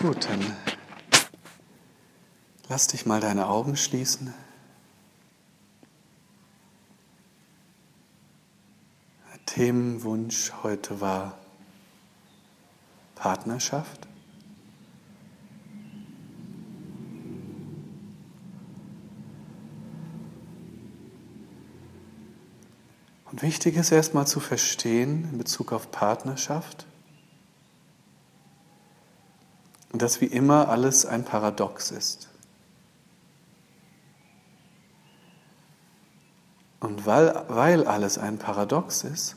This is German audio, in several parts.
Gut, dann lass dich mal deine Augen schließen. Der Themenwunsch heute war Partnerschaft. Und wichtig ist erstmal zu verstehen in Bezug auf Partnerschaft, dass wie immer alles ein Paradox ist. Und weil, weil alles ein Paradox ist,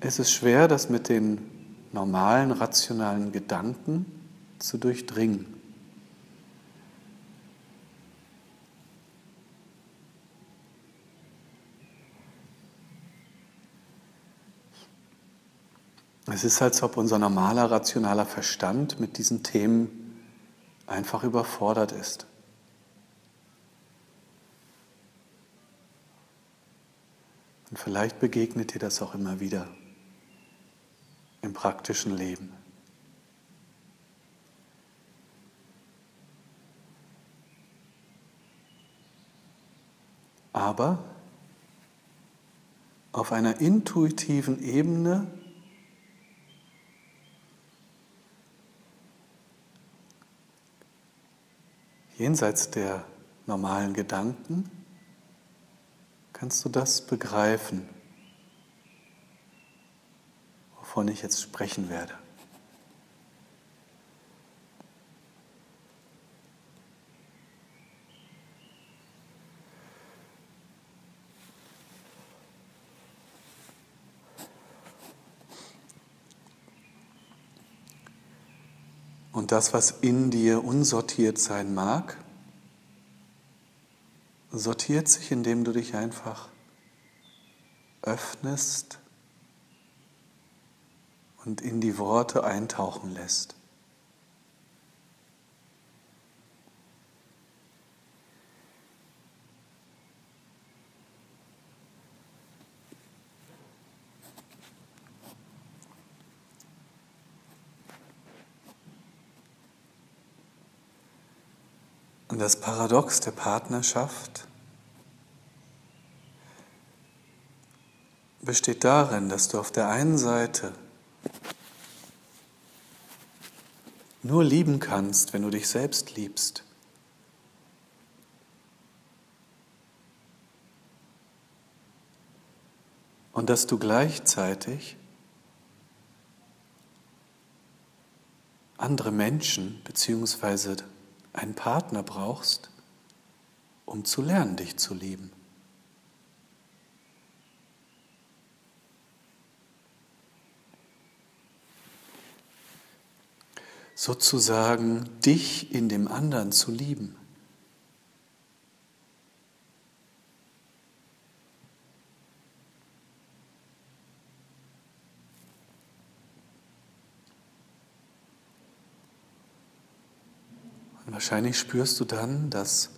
ist es schwer, das mit den normalen, rationalen Gedanken zu durchdringen. Es ist, als ob unser normaler, rationaler Verstand mit diesen Themen einfach überfordert ist. Und vielleicht begegnet dir das auch immer wieder im praktischen Leben. Aber auf einer intuitiven Ebene jenseits der normalen Gedanken, kannst du das begreifen, wovon ich jetzt sprechen werde. Und das, was in dir unsortiert sein mag, sortiert sich, indem du dich einfach öffnest und in die Worte eintauchen lässt. Und das Paradox der Partnerschaft besteht darin, dass du auf der einen Seite nur lieben kannst, wenn du dich selbst liebst. Und dass du gleichzeitig andere Menschen bzw einen Partner brauchst, um zu lernen, dich zu lieben. Sozusagen dich in dem anderen zu lieben. Wahrscheinlich spürst du dann, dass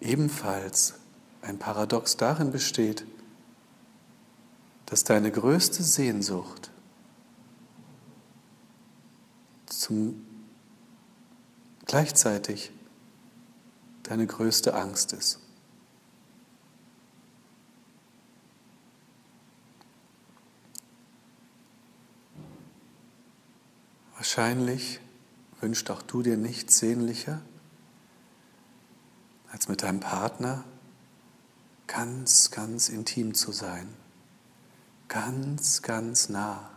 ebenfalls ein Paradox darin besteht, dass deine größte Sehnsucht zum gleichzeitig deine größte Angst ist. Wahrscheinlich wünscht auch du dir nichts sehnlicher, als mit deinem Partner ganz, ganz intim zu sein, ganz, ganz nah.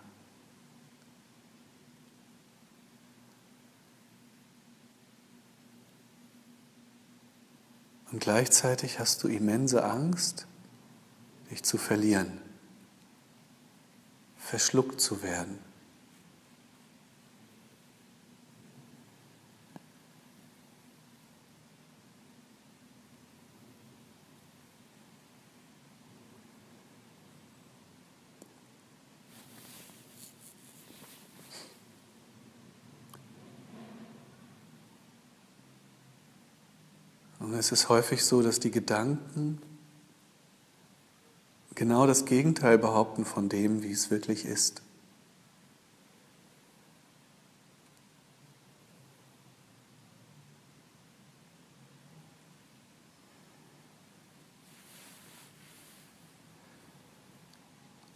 Und gleichzeitig hast du immense Angst, dich zu verlieren, verschluckt zu werden. es ist häufig so, dass die Gedanken genau das Gegenteil behaupten von dem, wie es wirklich ist.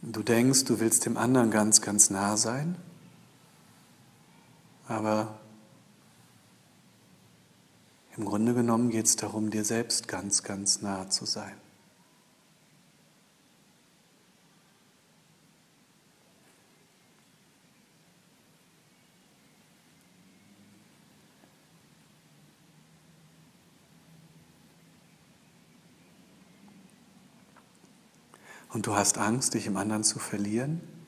Du denkst, du willst dem anderen ganz, ganz nah sein, aber im Grunde genommen geht es darum, dir selbst ganz, ganz nah zu sein. Und du hast Angst, dich im anderen zu verlieren?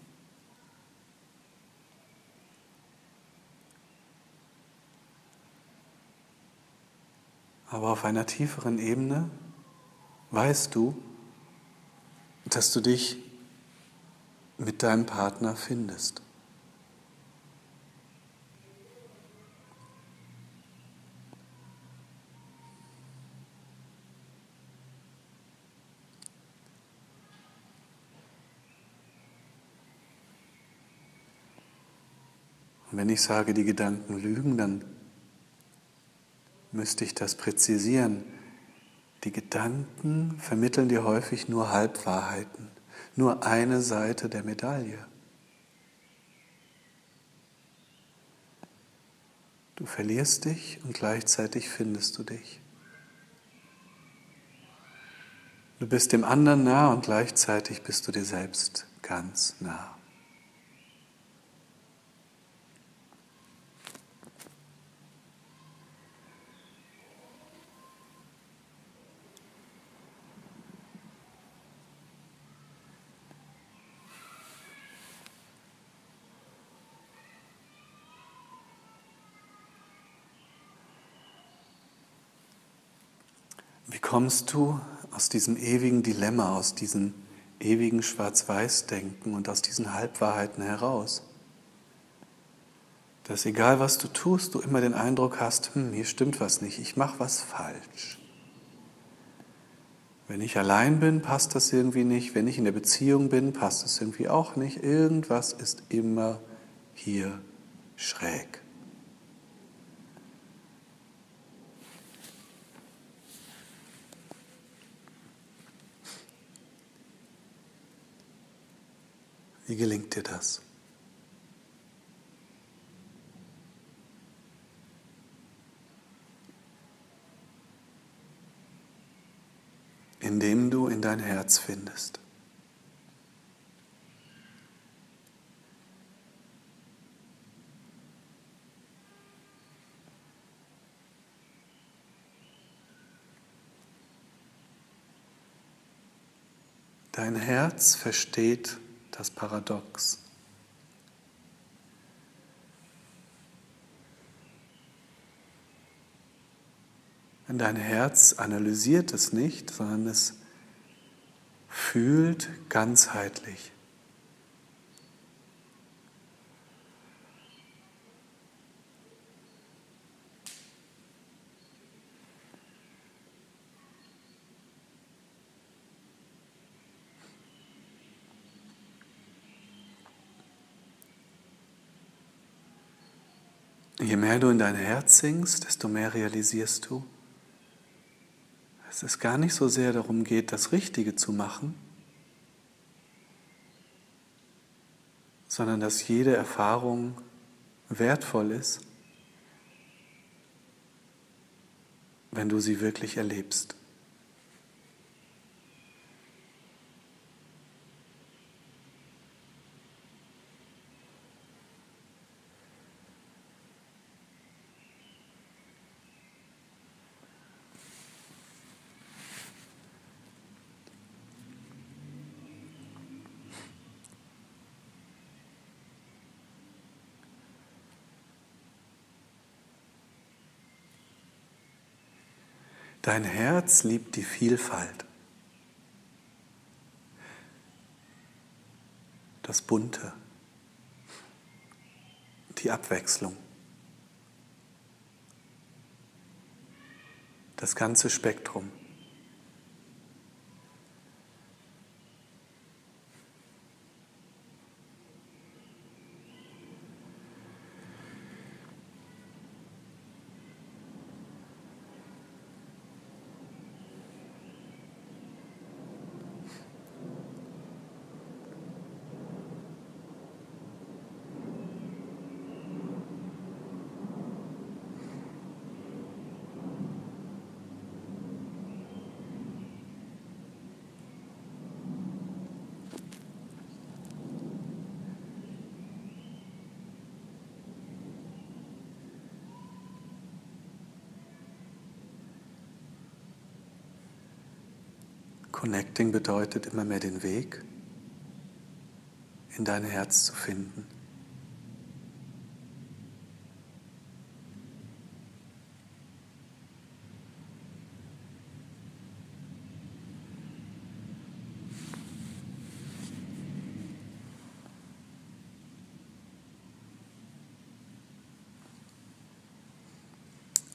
Aber auf einer tieferen Ebene weißt du, dass du dich mit deinem Partner findest. Und wenn ich sage, die Gedanken lügen, dann müsste ich das präzisieren. Die Gedanken vermitteln dir häufig nur Halbwahrheiten, nur eine Seite der Medaille. Du verlierst dich und gleichzeitig findest du dich. Du bist dem anderen nah und gleichzeitig bist du dir selbst ganz nah. Kommst du aus diesem ewigen Dilemma, aus diesem ewigen Schwarz-Weiß-Denken und aus diesen Halbwahrheiten heraus? Dass egal was du tust, du immer den Eindruck hast, hm, hier stimmt was nicht, ich mache was falsch. Wenn ich allein bin, passt das irgendwie nicht. Wenn ich in der Beziehung bin, passt es irgendwie auch nicht. Irgendwas ist immer hier schräg. Wie gelingt dir das? Indem du in dein Herz findest. Dein Herz versteht das Paradox. Denn dein Herz analysiert es nicht, sondern es fühlt ganzheitlich. Je mehr du in dein Herz singst, desto mehr realisierst du, dass es gar nicht so sehr darum geht, das Richtige zu machen, sondern dass jede Erfahrung wertvoll ist, wenn du sie wirklich erlebst. Dein Herz liebt die Vielfalt, das Bunte, die Abwechslung, das ganze Spektrum. Connecting bedeutet immer mehr den Weg in dein Herz zu finden.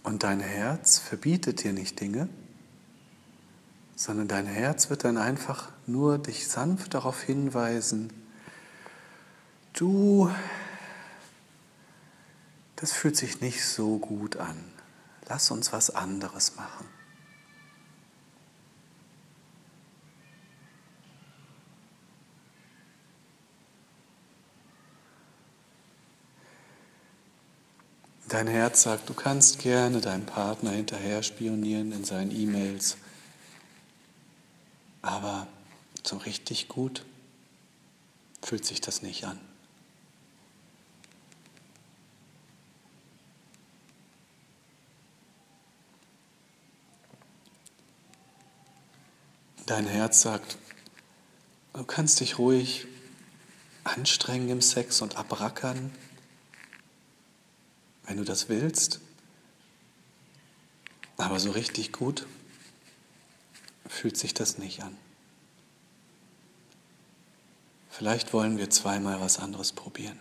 Und dein Herz verbietet dir nicht Dinge, sondern dein Herz wird dann einfach nur dich sanft darauf hinweisen, du, das fühlt sich nicht so gut an, lass uns was anderes machen. Dein Herz sagt, du kannst gerne deinem Partner hinterher spionieren in seinen E-Mails, aber so richtig gut fühlt sich das nicht an. Dein Herz sagt, du kannst dich ruhig anstrengen im Sex und abrackern, wenn du das willst. Aber so richtig gut fühlt sich das nicht an. Vielleicht wollen wir zweimal was anderes probieren.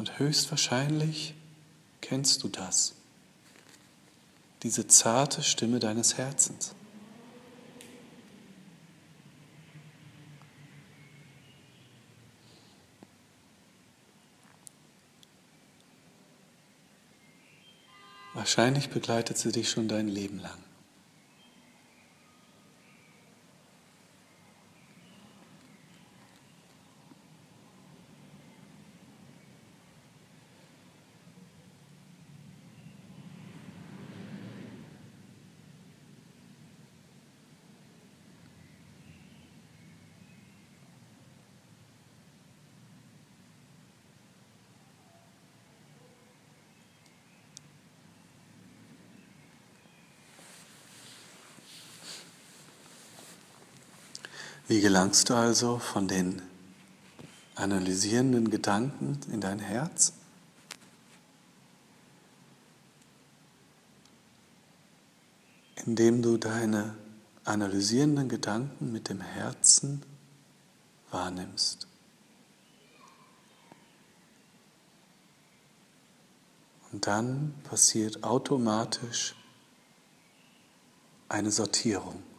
Und höchstwahrscheinlich kennst du das, diese zarte Stimme deines Herzens. Wahrscheinlich begleitet sie dich schon dein Leben lang. Wie gelangst du also von den analysierenden Gedanken in dein Herz? Indem du deine analysierenden Gedanken mit dem Herzen wahrnimmst. Und dann passiert automatisch eine Sortierung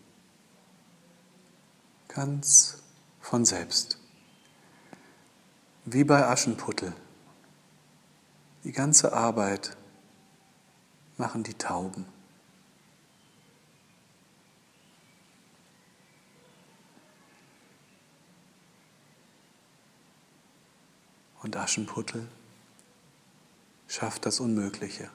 ganz von selbst. Wie bei Aschenputtel. Die ganze Arbeit machen die Tauben. Und Aschenputtel schafft das Unmögliche.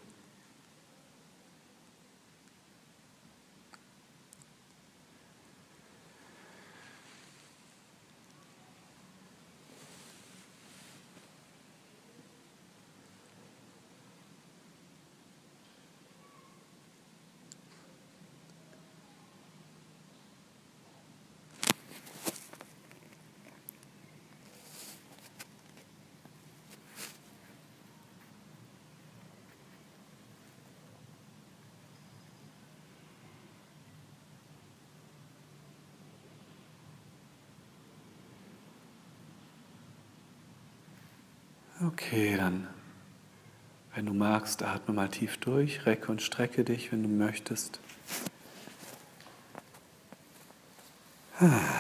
Okay, dann, wenn du magst, atme mal tief durch, recke und strecke dich, wenn du möchtest. Ah.